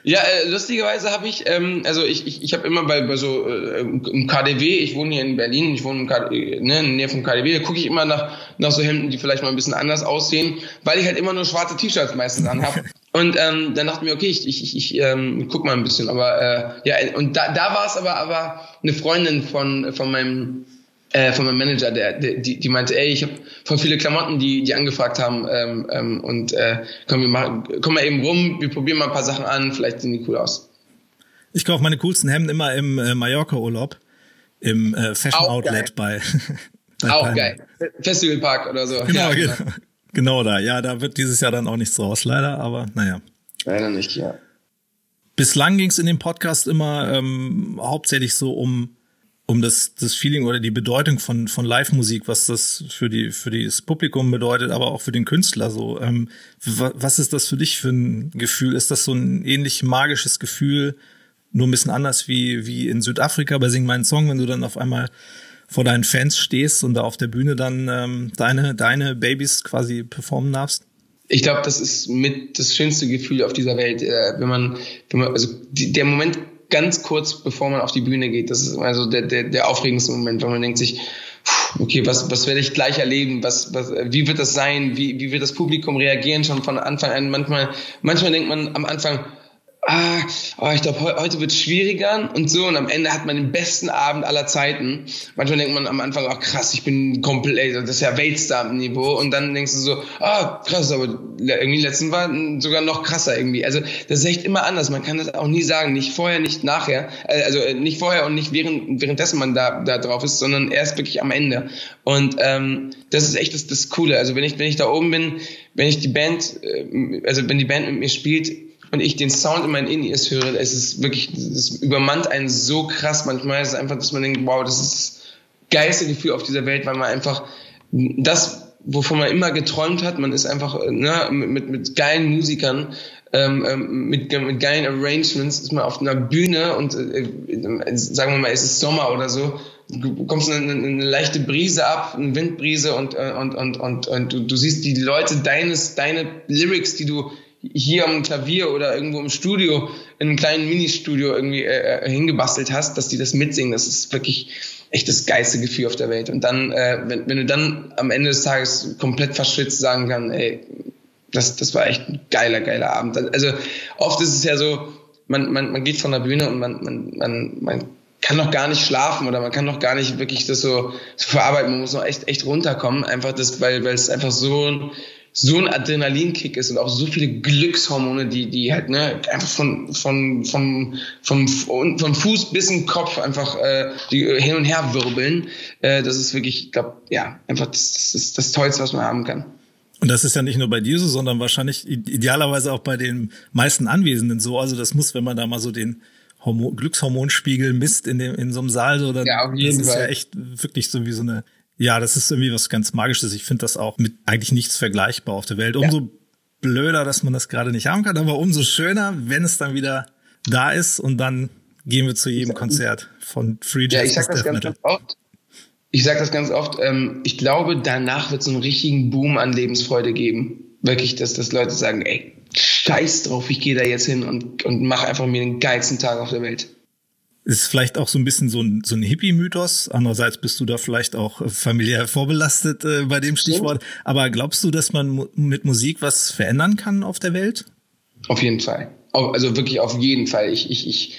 ja, äh, lustigerweise habe ich, ähm, also ich, ich, ich habe immer bei, bei so äh, im KDW, ich wohne hier in Berlin, ich wohne im KDW, ne, in der Nähe vom KDW, da gucke ich immer nach, nach so Hemden, die vielleicht mal ein bisschen anders aussehen, weil ich halt immer nur schwarze T-Shirts meistens anhabe. Und ähm, dann dachte ich mir, okay, ich, ich, ich ähm, guck mal ein bisschen. Aber äh, ja, und da, da war es aber, aber eine Freundin von, von meinem äh, von meinem Manager, der, der die, die meinte, ey, ich habe voll viele Klamotten, die die angefragt haben ähm, ähm, und äh, komm, wir machen, komm mal eben rum, wir probieren mal ein paar Sachen an, vielleicht sehen die cool aus. Ich kaufe meine coolsten Hemden immer im äh, Mallorca-Urlaub, im äh, Fashion Auch Outlet geil. bei. bei auch geil. Festivalpark oder so. Genau, ja, genau. genau. Genau da. Ja, da wird dieses Jahr dann auch nichts raus, leider, aber naja. Leider nicht, ja. Bislang ging es in dem Podcast immer ähm, hauptsächlich so um um das, das Feeling oder die Bedeutung von, von Live-Musik, was das für die, für das Publikum bedeutet, aber auch für den Künstler so. Ähm, was ist das für dich für ein Gefühl? Ist das so ein ähnlich magisches Gefühl, nur ein bisschen anders wie, wie in Südafrika bei Sing meinen Song, wenn du dann auf einmal vor deinen Fans stehst und da auf der Bühne dann ähm, deine, deine Babys quasi performen darfst? Ich glaube, das ist mit das schönste Gefühl auf dieser Welt, äh, wenn man, wenn man also die, der Moment ganz kurz bevor man auf die Bühne geht. Das ist also der, der, der aufregendste Moment, weil man denkt sich, okay, was, was werde ich gleich erleben? Was, was, wie wird das sein? Wie, wie wird das Publikum reagieren schon von Anfang an? Manchmal, manchmal denkt man am Anfang, ah, oh, ich glaube, heute wird es schwieriger und so. Und am Ende hat man den besten Abend aller Zeiten. Manchmal denkt man am Anfang, ach krass, ich bin komplett, das ist ja Weltstar-Niveau. Und dann denkst du so, ah, krass, aber irgendwie letzten war sogar noch krasser irgendwie. Also das ist echt immer anders. Man kann das auch nie sagen. Nicht vorher, nicht nachher. Äh, also äh, nicht vorher und nicht während, währenddessen man da, da drauf ist, sondern erst wirklich am Ende. Und ähm, das ist echt das, das Coole. Also wenn ich, wenn ich da oben bin, wenn ich die Band, äh, also wenn die Band mit mir spielt, und ich den Sound in meinen In-Ears höre, es ist wirklich, es übermannt einen so krass manchmal. Es ist einfach, dass man denkt, wow, das ist das geilste Gefühl auf dieser Welt, weil man einfach das, wovon man immer geträumt hat, man ist einfach ne, mit, mit geilen Musikern, ähm, ähm mit, mit geilen Arrangements, ist man auf einer Bühne und äh, sagen wir mal, es ist Sommer oder so, du bekommst eine, eine, leichte Brise ab, eine Windbrise und, äh, und, und, und, und du, du siehst die Leute deines, deine Lyrics, die du hier am Klavier oder irgendwo im Studio, in einem kleinen Ministudio irgendwie äh, äh, hingebastelt hast, dass die das mitsingen, das ist wirklich echt das geilste Gefühl auf der Welt. Und dann, äh, wenn, wenn du dann am Ende des Tages komplett verschwitzt sagen kannst, ey, das, das war echt ein geiler, geiler Abend. Also oft ist es ja so, man, man, man geht von der Bühne und man, man, man, man kann noch gar nicht schlafen oder man kann noch gar nicht wirklich das so, so verarbeiten. Man muss noch echt, echt runterkommen, einfach das, weil, weil es einfach so so ein Adrenalinkick ist und auch so viele Glückshormone, die, die halt, ne, einfach von, von, vom, vom, vom Fuß bis den Kopf einfach äh, die hin und her wirbeln. Äh, das ist wirklich, ich glaube, ja, einfach das, das ist das Tollste, was man haben kann. Und das ist ja nicht nur bei dir so, sondern wahrscheinlich idealerweise auch bei den meisten Anwesenden so. Also das muss, wenn man da mal so den Hormon Glückshormonspiegel misst in dem in so einem Saal, so dann ja, auf jeden das ist Fall. ja echt wirklich so wie so eine ja, das ist irgendwie was ganz Magisches. Ich finde das auch mit eigentlich nichts vergleichbar auf der Welt. Umso ja. blöder, dass man das gerade nicht haben kann, aber umso schöner, wenn es dann wieder da ist und dann gehen wir zu jedem Konzert von Free Jazz. Ja, ich sag das ganz, ganz oft. Ich sage das ganz oft. Ähm, ich glaube, danach wird es einen richtigen Boom an Lebensfreude geben. Wirklich, dass, dass Leute sagen, ey, scheiß drauf, ich gehe da jetzt hin und, und mache einfach mir den geilsten Tag auf der Welt. Ist vielleicht auch so ein bisschen so ein, so ein Hippie-Mythos. Andererseits bist du da vielleicht auch familiär vorbelastet äh, bei dem Stichwort. Aber glaubst du, dass man mit Musik was verändern kann auf der Welt? Auf jeden Fall. Also wirklich auf jeden Fall. Ich, ich, ich,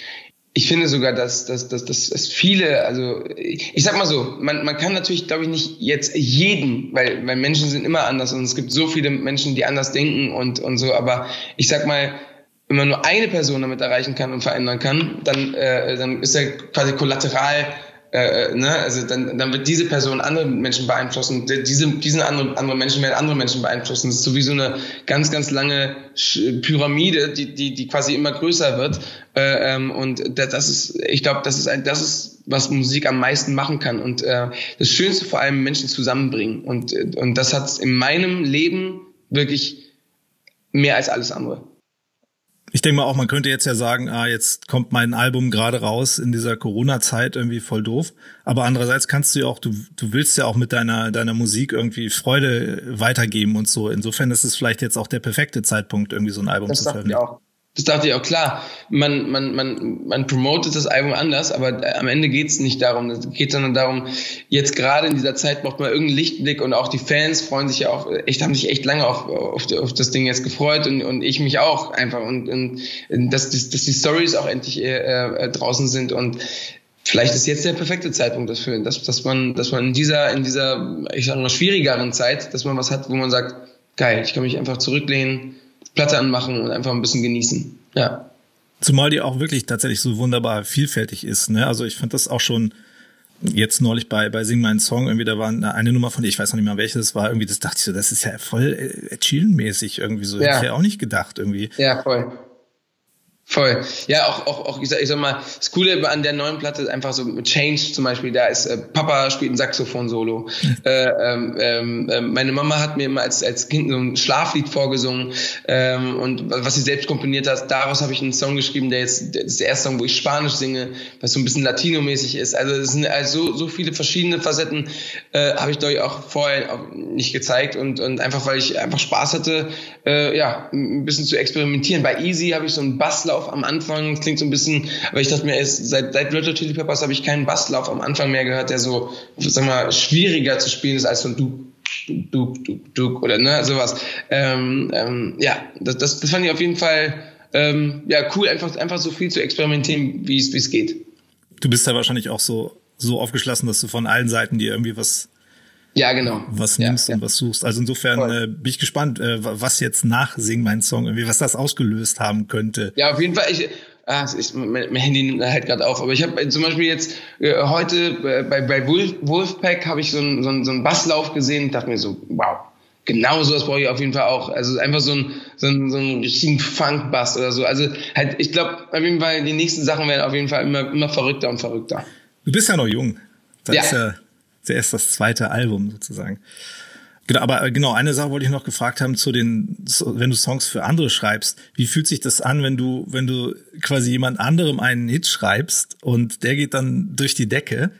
ich finde sogar, dass, dass, dass, dass, dass viele, also ich sag mal so, man, man kann natürlich, glaube ich, nicht jetzt jeden, weil, weil Menschen sind immer anders und es gibt so viele Menschen, die anders denken und, und so, aber ich sag mal, wenn man nur eine Person damit erreichen kann und verändern kann, dann, äh, dann ist er quasi kollateral, äh, ne? also dann, dann wird diese Person andere Menschen beeinflussen, diese, diesen anderen, andere Menschen werden andere Menschen beeinflussen. Das ist sowieso eine ganz, ganz lange Pyramide, die, die, die quasi immer größer wird. Äh, ähm, und das ist, ich glaube, das ist ein, das ist, was Musik am meisten machen kann. Und äh, das Schönste vor allem Menschen zusammenbringen. Und, und das hat in meinem Leben wirklich mehr als alles andere. Ich denke mal auch, man könnte jetzt ja sagen, ah, jetzt kommt mein Album gerade raus in dieser Corona-Zeit irgendwie voll doof. Aber andererseits kannst du ja auch, du, du willst ja auch mit deiner, deiner Musik irgendwie Freude weitergeben und so. Insofern ist es vielleicht jetzt auch der perfekte Zeitpunkt, irgendwie so ein Album das zu veröffentlichen. Das dachte ich auch, klar, man, man, man, man promotet das Album anders, aber am Ende geht es nicht darum. Es geht sondern darum, jetzt gerade in dieser Zeit braucht man irgendeinen Lichtblick und auch die Fans freuen sich ja auch, echt, haben sich echt lange auf, auf, auf das Ding jetzt gefreut und, und ich mich auch einfach und, und dass, dass, dass die Stories auch endlich äh, äh, draußen sind und vielleicht ist jetzt der perfekte Zeitpunkt dafür, dass, dass man, dass man in dieser, in dieser, ich sage mal, schwierigeren Zeit, dass man was hat, wo man sagt, geil, ich kann mich einfach zurücklehnen, Platte anmachen und einfach ein bisschen genießen. Ja. Zumal die auch wirklich tatsächlich so wunderbar vielfältig ist. Ne? Also ich fand das auch schon jetzt neulich bei, bei Sing meinen Song, irgendwie, da war eine Nummer von dir, ich weiß noch nicht mehr welche das war, irgendwie, das dachte ich so, das ist ja voll äh, Chill-mäßig irgendwie so. Ja. Hätte ich ja auch nicht gedacht irgendwie. Ja, voll. Voll. Ja, auch, auch, auch ich, sag, ich sag mal, das Coole an der neuen Platte ist einfach so mit Change zum Beispiel, da ist äh, Papa spielt ein Saxophon-Solo. äh, ähm, äh, meine Mama hat mir immer als, als Kind so ein Schlaflied vorgesungen ähm, und was sie selbst komponiert hat, daraus habe ich einen Song geschrieben, der jetzt das ist der erste Song, wo ich Spanisch singe, was so ein bisschen Latino-mäßig ist. Also es sind also so, so viele verschiedene Facetten äh, habe ich euch auch vorher auch nicht gezeigt und, und einfach, weil ich einfach Spaß hatte, äh, ja, ein bisschen zu experimentieren. Bei Easy habe ich so einen Basslauf Basslauf am Anfang, klingt so ein bisschen, aber ich dachte mir, seit, seit Red Chili Peppers habe ich keinen Basslauf am Anfang mehr gehört, der so, sag mal, schwieriger zu spielen ist als so ein Du, Du, Du, Du, oder ne, sowas. Ähm, ähm, ja, das, das, das fand ich auf jeden Fall ähm, ja, cool, einfach, einfach so viel zu experimentieren, wie es, wie es geht. Du bist ja wahrscheinlich auch so, so aufgeschlossen, dass du von allen Seiten dir irgendwie was, ja, genau. Was nimmst ja, und was suchst. Also insofern äh, bin ich gespannt, äh, was jetzt nach Sing mein Song, irgendwie, was das ausgelöst haben könnte. Ja, auf jeden Fall. Ich, ah, ich, mein, Handy nimmt halt gerade auf, aber ich habe zum Beispiel jetzt äh, heute äh, bei, bei Wolf, Wolfpack habe ich so einen so so einen Basslauf gesehen und dachte mir so, wow, genau sowas brauche ich auf jeden Fall auch. Also einfach so ein so ein, so ein richtigen Funk-Bass oder so. Also halt, ich glaube, auf jeden Fall, die nächsten Sachen werden auf jeden Fall immer, immer verrückter und verrückter. Du bist ja noch jung. Das ja. ist ja erst das zweite Album sozusagen. Genau, aber äh, genau, eine Sache wollte ich noch gefragt haben zu den, wenn du Songs für andere schreibst, wie fühlt sich das an, wenn du, wenn du quasi jemand anderem einen Hit schreibst und der geht dann durch die Decke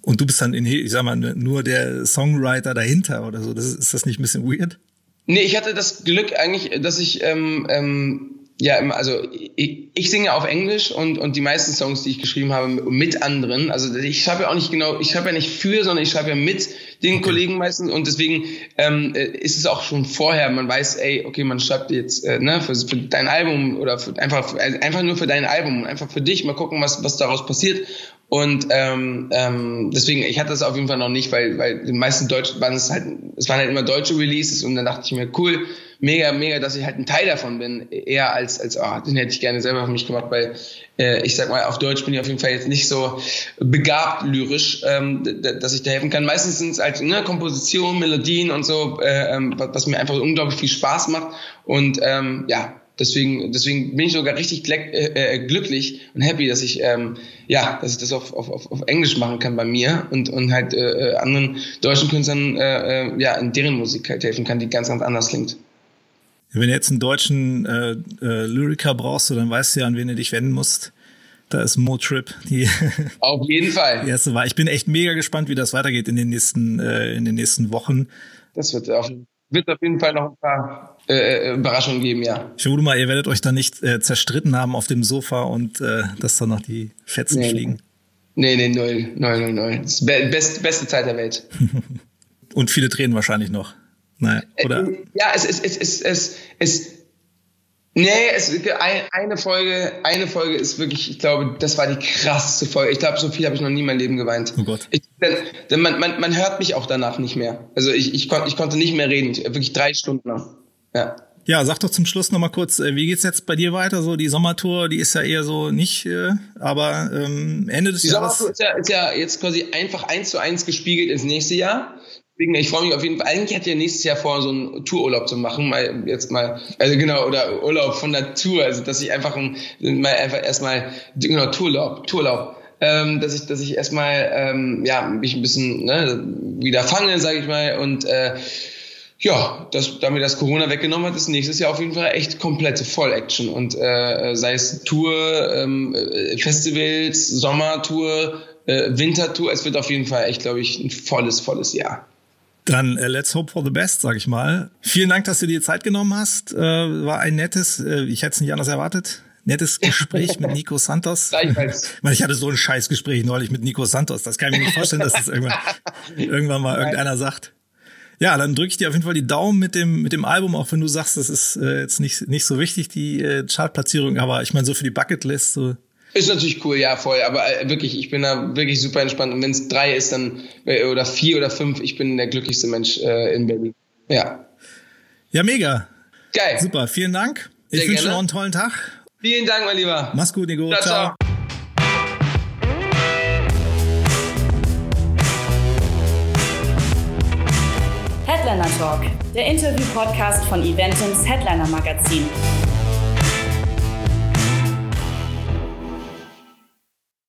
und du bist dann in, ich sag mal, nur der Songwriter dahinter oder so. Das ist, ist das nicht ein bisschen weird? Nee, ich hatte das Glück eigentlich, dass ich ähm, ähm, ja, also ich, ich singe auf Englisch und, und die meisten Songs, die ich geschrieben habe, mit anderen. Also ich schreibe ja auch nicht genau, ich schreibe ja nicht für, sondern ich schreibe ja mit den Kollegen meistens. Und deswegen ähm, äh, ist es auch schon vorher, man weiß, ey, okay, man schreibt jetzt äh, ne, für, für dein Album oder für, einfach, einfach nur für dein Album, einfach für dich, mal gucken, was, was daraus passiert. Und ähm, ähm, deswegen, ich hatte das auf jeden Fall noch nicht, weil, weil die meisten Deutschen waren es halt, es waren halt immer deutsche Releases. Und dann dachte ich mir, cool, mega, mega, dass ich halt ein Teil davon bin, eher als, als oh, den hätte ich gerne selber für mich gemacht, weil äh, ich sag mal, auf Deutsch bin ich auf jeden Fall jetzt nicht so begabt lyrisch, ähm, dass ich da helfen kann. Meistens sind es halt ne, Kompositionen, Melodien und so, äh, ähm, was mir einfach unglaublich viel Spaß macht und ähm, ja, Deswegen, deswegen bin ich sogar richtig äh, äh, glücklich und happy, dass ich ähm, ja, dass ich das auf, auf, auf Englisch machen kann bei mir und und halt äh, äh, anderen deutschen Künstlern äh, ja in deren Musik halt helfen kann, die ganz ganz anders klingt. Wenn du jetzt einen deutschen äh, äh, Lyriker brauchst, dann weißt du ja, an wen du dich wenden musst. Da ist Motrip die auf jeden Fall die erste Wahl. Ich bin echt mega gespannt, wie das weitergeht in den nächsten äh, in den nächsten Wochen. Das wird auf, wird auf jeden Fall noch ein paar äh, äh, Überraschungen geben, ja. Ich vermute mal, ihr werdet euch da nicht äh, zerstritten haben auf dem Sofa und äh, dass da noch die Fetzen nee, fliegen. Nee, nee, null, null, null, null. Best, beste Zeit der Welt. und viele Tränen wahrscheinlich noch. Naja, oder? Äh, ja, es ist, es ist, es ist, nee, es eine Folge, eine Folge ist wirklich, ich glaube, das war die krasseste Folge. Ich glaube, so viel habe ich noch nie in meinem Leben geweint. Oh Gott. Ich, denn, man, man, man hört mich auch danach nicht mehr. Also ich, ich, kon, ich konnte nicht mehr reden, wirklich drei Stunden lang. Ja. Ja, sag doch zum Schluss noch mal kurz, äh, wie geht's jetzt bei dir weiter? So die Sommertour, die ist ja eher so nicht, äh, aber ähm, Ende des die Jahres. Die Sommertour ist ja, ist ja jetzt quasi einfach eins zu eins gespiegelt ins nächste Jahr. Deswegen, ich freue mich auf jeden Fall. Eigentlich hätte ich nächstes Jahr vor, so einen Toururlaub zu machen, mal jetzt mal, also genau, oder Urlaub von der Tour, also dass ich einfach ein, mal einfach erstmal, genau, Tourlaub, Tourlaub. Ähm, dass ich, dass ich erstmal ähm, ja mich ein bisschen ne, wieder fange, sage ich mal, und äh, ja, das, damit das Corona weggenommen hat, ist nächstes Jahr auf jeden Fall echt komplette Voll-Action. Und äh, sei es Tour, ähm, äh, Festivals, Sommertour, äh, Wintertour, es wird auf jeden Fall echt, glaube ich, ein volles, volles Jahr. Dann äh, let's hope for the best, sag ich mal. Vielen Dank, dass du dir Zeit genommen hast. Äh, war ein nettes, äh, ich hätte es nicht anders erwartet, nettes Gespräch mit Nico Santos. Gleichfalls. Ich hatte so ein scheiß Gespräch neulich mit Nico Santos. Das kann ich mir nicht vorstellen, dass das irgendwann, irgendwann mal irgendeiner sagt. Ja, dann drücke ich dir auf jeden Fall die Daumen mit dem mit dem Album, auch wenn du sagst, das ist äh, jetzt nicht nicht so wichtig die äh, Chartplatzierung, aber ich meine so für die Bucketlist so. Ist natürlich cool, ja voll, aber äh, wirklich, ich bin da wirklich super entspannt und wenn es drei ist, dann äh, oder vier oder fünf, ich bin der glücklichste Mensch äh, in Berlin. Ja. Ja, mega. Geil. Super, vielen Dank. Ich wünsche dir noch einen tollen Tag. Vielen Dank, mein Lieber. Mach's gut, Nico. ciao. ciao. ciao. Headliner Talk, der Interview-Podcast von Eventums Headliner Magazin.